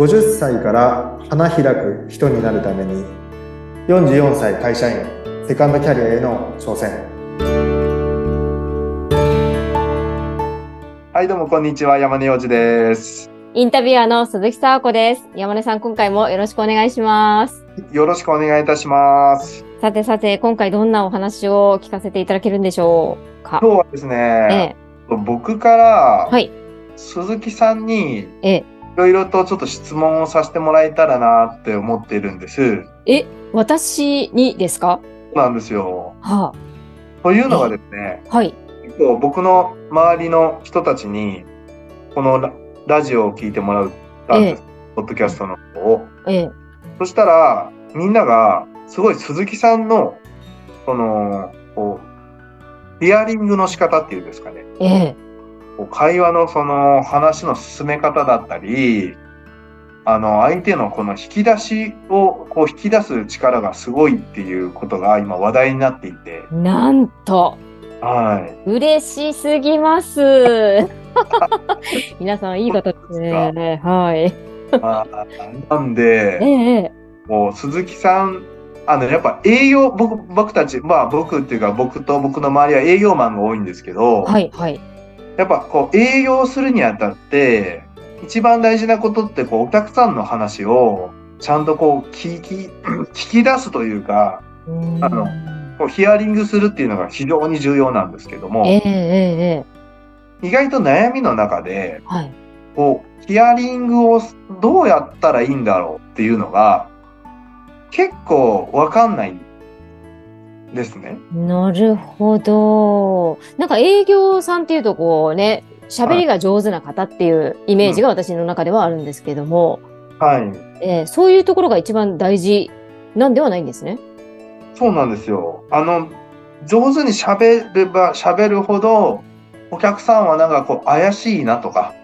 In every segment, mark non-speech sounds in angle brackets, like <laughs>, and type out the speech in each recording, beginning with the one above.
50歳から花開く人になるために44歳会社員セカンドキャリアへの挑戦はいどうもこんにちは山根洋二ですインタビュアーの鈴木沙和子です。山根さん、今回もよろしくお願いします。よろしくお願いいたしますさてさて、今回どんなお話を聞かせていただけるんでしょうか？今日はですえね、え、僕からはい、鈴木さんにええ、いろいろとちょっと質問をさせてもらえたらなって思っているんです。え、私にですか？そうなんですよ。はというのがですねあ、はい、結構僕の周りの人たちにこのララジオを聞いてもらったんです、ポッドキャストの方を。ええ、そしたら、みんなが、すごい鈴木さんの、その、こう、ヒアリングの仕方っていうんですかね。ええ、こう会話のその話の進め方だったり、あの、相手のこの引き出しをこう引き出す力がすごいっていうことが今話題になっていて、なんと、はい。嬉しすぎます。皆さん、いい方ですね。はい。あなんえで、え、ええ、もう鈴木さん、あの、やっぱ営業、僕、僕たち、まあ僕っていうか僕と僕の周りは営業マンが多いんですけど、はい、はい。やっぱこう営業するにあたって、一番大事なことってこうお客さんの話をちゃんとこう聞き、<clears throat> 聞き出すというか、あのこうヒアリングするっていうのが非常に重要なんですけども、意外と悩みの中で、え、はい。こう、ヒアリングをどうやったらいいんだろうっていうのが、結構わかんないんですね。なるほど。なんか営業さんっていうとこうね、喋りが上手な方っていうイメージが私の中ではあるんですけども、はい。えーそういうところが一番大事なんではないんですね。そうなんですよ。あの、上手に喋れば喋るほど、お客さんはなんかこう怪しいなとか、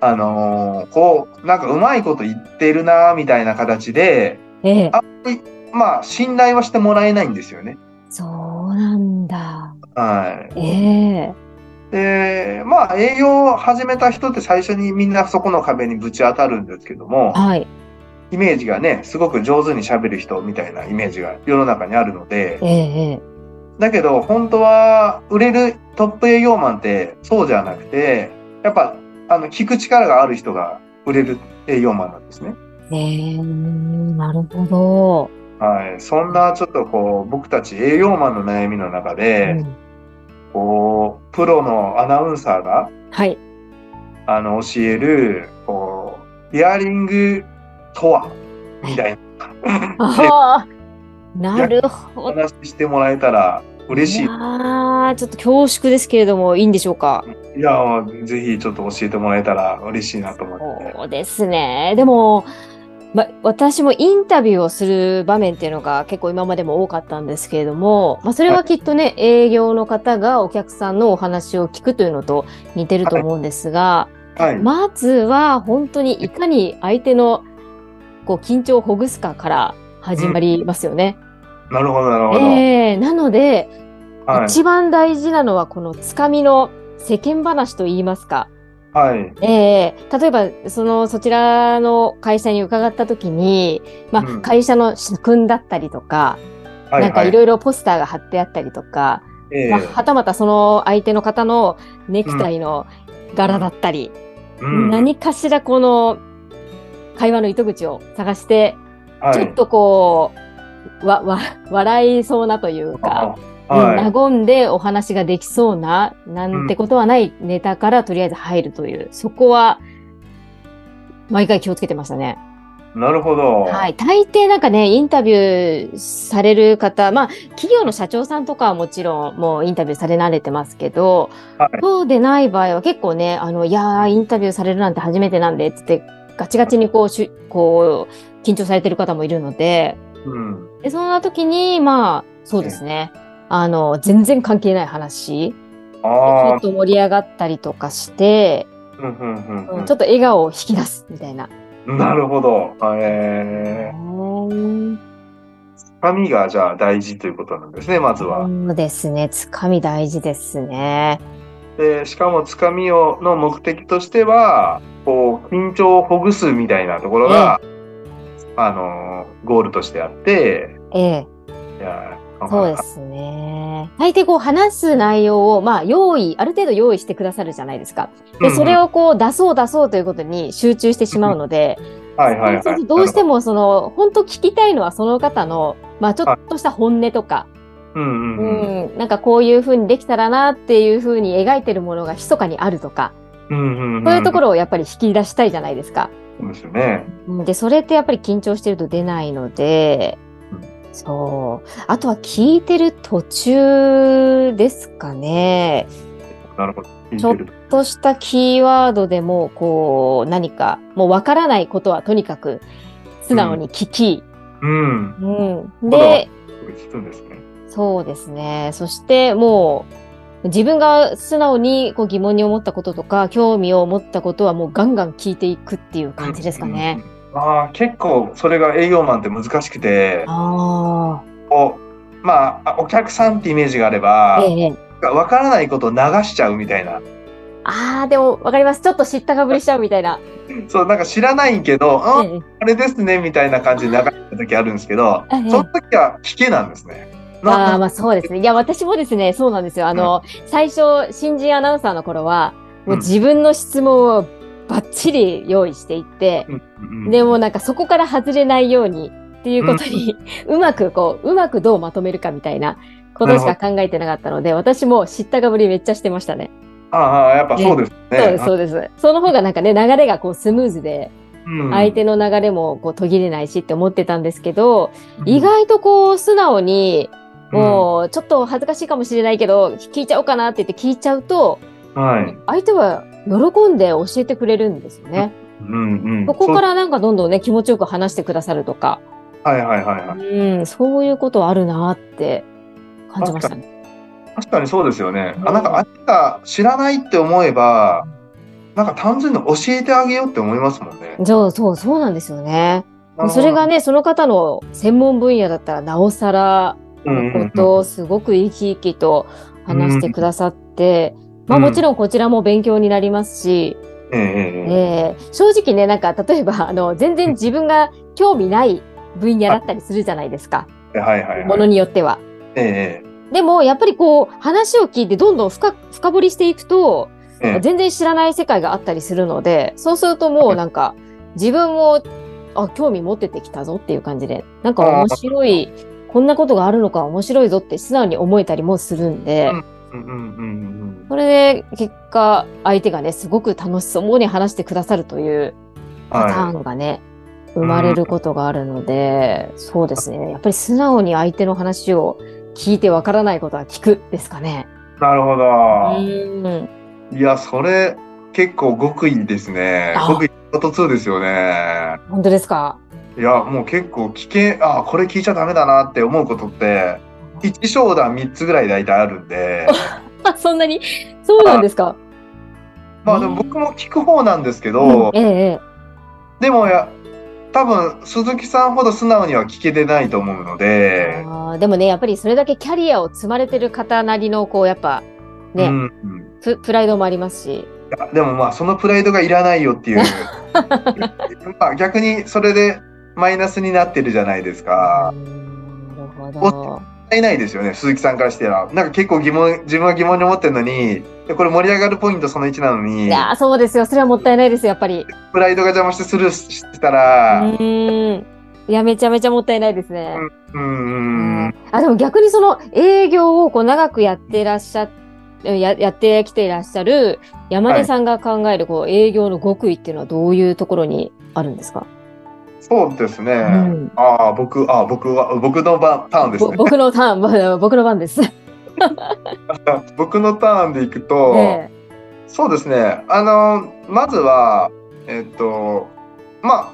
あのーこう、なんかうまいこと言ってるなみたいな形で、ええあんまり、まあ、信頼はしてもらえないんですよね。そうなんだ。はい。ええで、まあ、営業を始めた人って最初にみんなそこの壁にぶち当たるんですけども、はい。イメージがね、すごく上手に喋る人みたいなイメージが世の中にあるので、えええだけど本当は売れるトップ営業マンってそうじゃなくて、やっぱ、あの、聞く力がある人が売れる営業マンなんですね。えええなるほど。はい。そんなちょっとこう、僕たち営業マンの悩みの中うで、んこう、プロのアナウンサーが、はい。あの、教える、こう、ヒアリングとは、みたいな、なるほおど。話ししてもらえたら嬉しい。ああ、ちょっと恐縮ですけれども、いいんでしょうか？いや、ぜひちょっと教えてもらえたら嬉しいなと思って。そうですね。でも、ま、私もインタビューをする場面っていうのが結構今までも多かったんですけれども、まあ、それはきっとね、営業の方がお客さんのお話を聞くというのと似てると思うんですが、はい。まずは本当にいかに相手のこう緊張をほぐすかから始まりますよね。なるほど、なるほど。ええなので、はい。一番大事なのはこのつかみの世間話といいますか。はい。ええ。例えば、その、そちらの会社に伺ったときに、まあ、うん。会社の仕組んだったりとか、はい。なんかいろいろポスターが貼ってあったりとか、ええ。まあ、はたまたその相手の方のネクタイの柄だったり、うん。何かしらこの会話の糸口を探して、はい。ちょっとこう、わ、わ、笑いそうなというか、はい。和んでお話ができそうな、なんてことはないネタからとりあえず入るという、そこは、毎回気をつけてましたね。なるほど。はい。大抵なんかね、インタビューされる方、まあ、企業の社長さんとかはもちろんもうインタビューされ慣れてますけど、はいそうでない場合は結構ね、あの、いやー、インタビューされるなんて初めてなんで、つって、ガチガチにこう、しゅこう、緊張されてる方もいるので、うん。で、そんな時に、まあ、そうですね。あの、全然関係ない話、ちょあっと盛り上がったりとかして、あ。うんうんうんうんちょっと笑顔を引き出すみたいな。なるほど。えー、つかみがじゃあ大事ということなんですね、まずは。そうですね。つかみ大事ですね。で、しかもつかみをの目的としては、こう、緊張をほぐすみたいなところが、あの、ゴールとしてあって、ええ。いやそうで。すね。大抵こう話す内容を、まあ用意、ある程度用意してくださるじゃないですか。で、それを、をこう出そう出そうということに集中してしまうので、<laughs> はいはいはい。どうしてもその、本当聞きたいのはその方の、まあちょっとした本音とか、うんうんうん。うん、なんかこういう風にできたらなっていう風に描いてるものが密かにあるとか、うんうんうん。そういうところをやっぱり引き出したいじゃないですか。そうですよね。うんで、それってやっぱり緊張してると出ないのでうん、そう。あとは聞いてる途中ですかね。なるほど。ちょてるとしたキーワードでも、こう、何か、もうわからないことはとにかく素直に聞き、うん。うん。で、聞くんですね。そうですね。そしてもう、自分が素直にこう疑問に思ったこととか、興味を持ったことはもうガンガン聞いていくっていう感じですかね。うんうんうん。ああ、結構それが営業マンって難しくて、あこう、まあ、お客さんってイメージがあればあ。、ええ。わからないことを流しちゃうみたいな。ああ、でもわかります。ちょっと知ったかぶりしちゃうみたいな。そう、なんか知らないけど、あ、ええあれですね、みたいな感じで流した時あるんですけど、ええその時は聞けなんですね。なああ、まあそうですね。いや、私もですね、そうなんですよ。あの、最初、新人アナウンサーの頃は、もう自分の質問をバッチリ用意していって、でもなんかそこから外れないようにっていうことに、うまくこう、うまくどうまとめるかみたいなことしか考えてなかったので、私も知ったかぶりめっちゃしてましたね。ああ、やっぱそうですね。そうです、そうです。その方がなんかね、流れがこうスムーズで、うん相手の流れもこう途切れないしって思ってたんですけど、意外とこう素直に、もうちょっと恥ずかしいかもしれないけど、聞いちゃおうかなって言って聞いちゃうと、うん、はい。相手は喜んで教えてくれるんですよね。うんうん。そこからなんかどんどんね、気持ちよく話してくださるとか、はいはいはいはい。うん、そういうことあるなって感じましたね。確かにそうですよね。うんあ、なんか相手が知らないって思えば、なんか単純に教えてあげようって思いますもんね。そう、そう、そうなんですよね。それがね、その方の専門分野だったら、なおさらのことをすごく生き生きと話してくださって、まあもちろんこちらも勉強になりますし、えええー正直ね、なんか例えば、あの、全然自分が興味ない分野だったりするじゃないですか。えはいはいものはい。によっては。ええ。でも、やっぱりこう、話を聞いてどんどん深深掘りしていくと、ええ全然知らない世界があったりするので、そうするともうなんか、自分も、あ、興味持っててきたぞっていう感じで、なんか面白い、こんなことがあるのか面白いぞって素直に思えたりもするんで、うんうんうんうんそれで結果、相手がね、すごく楽しそうに話してくださるというパターはンがね、生まれることがあるので、そうですね。やっぱり素直に相手の話を聞いてわからないことは聞くですかね。い。なるほうど。ん。いや、それ結構極意ですね。あ極意パート2ですよね。本当ですか？いや、もう結構聞け、あ、これ聞いちゃダメだなって思うことって、一商談3つぐらい大体あるんで、あ、<laughs> そんなに？そうなんですか？まあでも僕も聞く方なんですけど、ええ、ええ。でもや、多分鈴木さんほど素直には聞けてないと思うので、あーでもね、やっぱりそれだけキャリアを積まれてる方なりの、こう、やっぱ、ね、うんうんププライドもありますし。いやでもまあそのプライドがいらないよっていう <laughs> まあ逆にそれでマイナスになってるじゃないですかう。んなるほど。いないですよね鈴木さんからしてはなんか結構疑問自分は疑問に思ってるのにでこれ盛り上がるポイントその1なのにいやーそうですよ。それはもったいないですよ、やっぱり。プライドが邪魔してスルーしてたうらーん。いや、めちゃめちゃもったいないですね。うんうんあ、でも逆にその営業をこう長くやってらっしゃややってきていらっしゃる山根さんが考えるこう営業の極意っていうのはどういうところにあるんですか、そうですね、ん。ああ僕あ僕は僕の番ターンですぼね僕のターン、ぼ僕の番です。<laughs> 僕のターンでいくと、えそうですね。あの、まずは、えっと、ま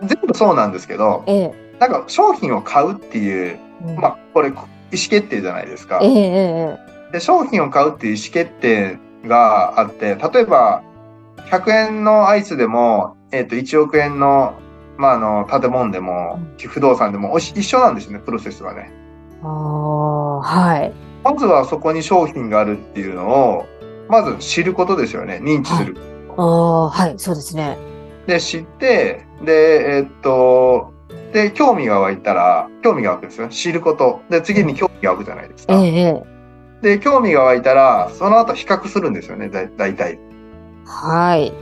あ、全部そうなんですけど、ええ。なんか商品を買うっていう、えまあ、これ、意思決定じゃないですか。えで、商品を買うっていう意思決定があって、例えば、100円のアイスでも、えっと、1億円の、まあ、あの、建物でも、不動産でもおし一緒なんですね、プロセスはね。ああ、はい。まずはそこに商品があるっていうのを、まず知ることですよね。認知する。ああ、はい、そうですね。で、知って、で、えっと、で、興味が湧いたら、興味が湧くんですよ。知ること。で、次に興味が湧くじゃないですか。ええええ。で、興味が湧いたら、その後比較するんですよね、だ大体。はい。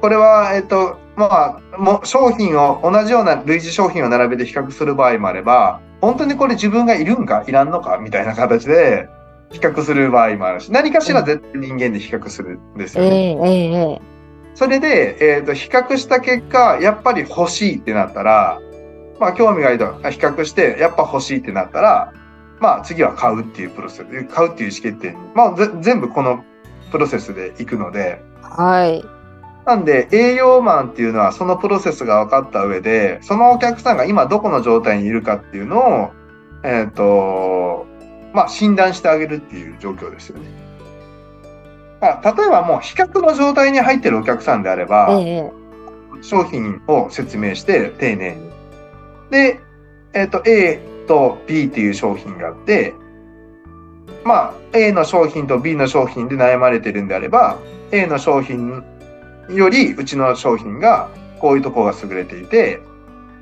これは、えっと、まあ、もう商品を、同じような類似商品を並べて比較する場合もあれば、本当にこれ自分がいるんかいらんのかみたいな形で比較する場合もあるし、何かしら絶対人間で比較するんですよね。ええええええ。それで、えっ、と、比較した結果、やっぱり欲しいってなったら、まあ、興味があると、比較して、やっぱ欲しいってなったら、まあ、次は買うっていうプロセス、買うっていう意思決定に、まあ、ぜ全部このプロセスでいくので、はい。なんで、営業マンっていうのはそのプロセスが分かった上で、そのお客さんが今どこの状態にいるかっていうのを、えっ、と、まあ、診断してあげるっていう状況ですよね。あ例えばもう比較の状態に入ってるお客さんであれば、え。商品を説明して丁寧に。で、えっ、と、A と B っていう商品があって、まあ、A の商品と B の商品で悩まれてるんであれば、A の商品よりうちの商品がこういうところが優れていて、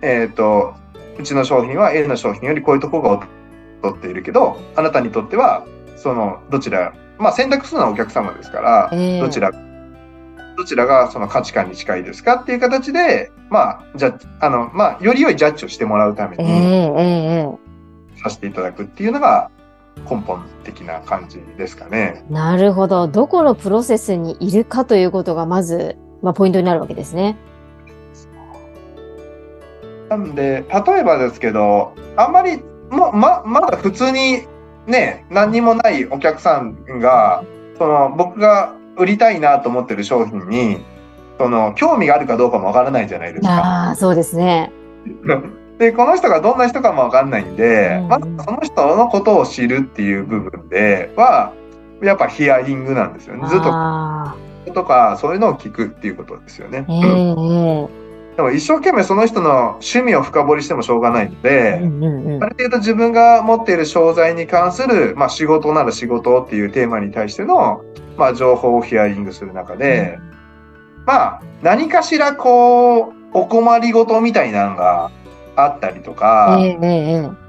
えっ、と、うちの商品は A の商品よりこういうところが劣っているけど、あなたにとっては、その、どちら、まあ選択するのはお客様ですから、ええ。どちら、どちらがその価値観に近いですかっていう形で、まあ、じゃあ、の、まあ、より良いジャッジをしてもらうためにさせていただくっていうのが根本的な感じですかね。なるほど。どこのプロセスにいるかということがまず、まあ、ポイントになるわけですね。なんで、例えばですけど、あんまり、もま、まだ普通にね、何にもないお客さんが、その、僕が売りたいなと思ってる商品に、その、興味があるかどうかもわからないじゃないですか。ああ、そうですね。<laughs> で、この人がどんな人かもわかんないんで、うん。まずその人のことを知るっていう部分では、やっぱヒアリングなんですよね。ずっとあとか、そういうのを聞くっていうことですよね。あ、。えええ。でも一生懸命その人の趣味を深掘りしてもしょうがないので、えうんうんうん。ある程度自分が持っている商材に関する、まあ仕事なら仕事っていうテーマに対しての、まあ情報をヒアリングする中で、まあ何かしらこう、お困りごとみたいなのがあったりとか、自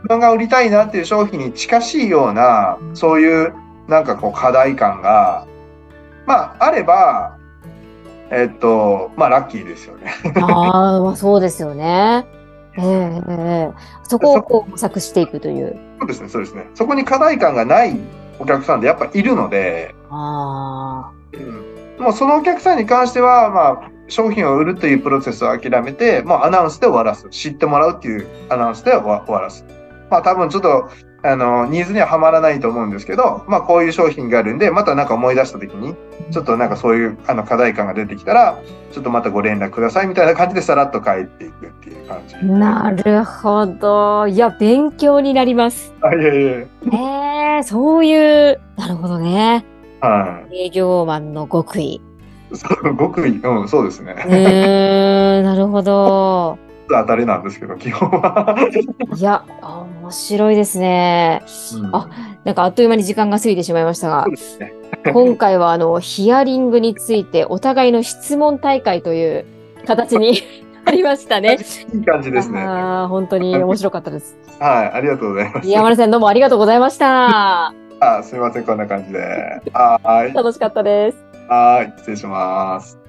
分が売りたいなっていう商品に近しいような、そういうなんかこう課題感が、まああれば、えっと、まあラッキーですよね。ああ、まあそうですよね。<laughs> ええええそこをこう模索していくという。そうですね、そうですね。そこに課題感がないお客さんでやっぱいるので、あうんもうそのお客さんに関しては、まあ、商品を売るというプロセスを諦めて、もうアナウンスで終わらす。知ってもらうっていうアナウンスで終わらす。まあ多分ちょっと、あの、ニーズにははまらないと思うんですけど、まあこういう商品があるんで、またなんか思い出した時に、ちょっとなんかそういうあの課題感が出てきたら、ちょっとまたご連絡くださいみたいな感じでさらっと帰っていくっていう感じ。あ、なるほど。いや、勉強になります。あ、いえいえ。ええそういう、なるほどね。はい。営業マンの極意。そう、極意、うん、そうですね。うーん、なるほど。<laughs> 当たりなんですけど、基本は。いや、あ面白いですね。うんあなんかあっという間に時間が過ぎてしまいましたがね。今回はあの、ヒアリングについてお互いの質問大会という形に <laughs> なりましたね。いい感じですね。はあー本当に面白かったです。い、ありがとうございました。山根さんどうもありがとうございました。<laughs> あすみません、こんな感じで。はーい。楽しかったです。はい。失礼します。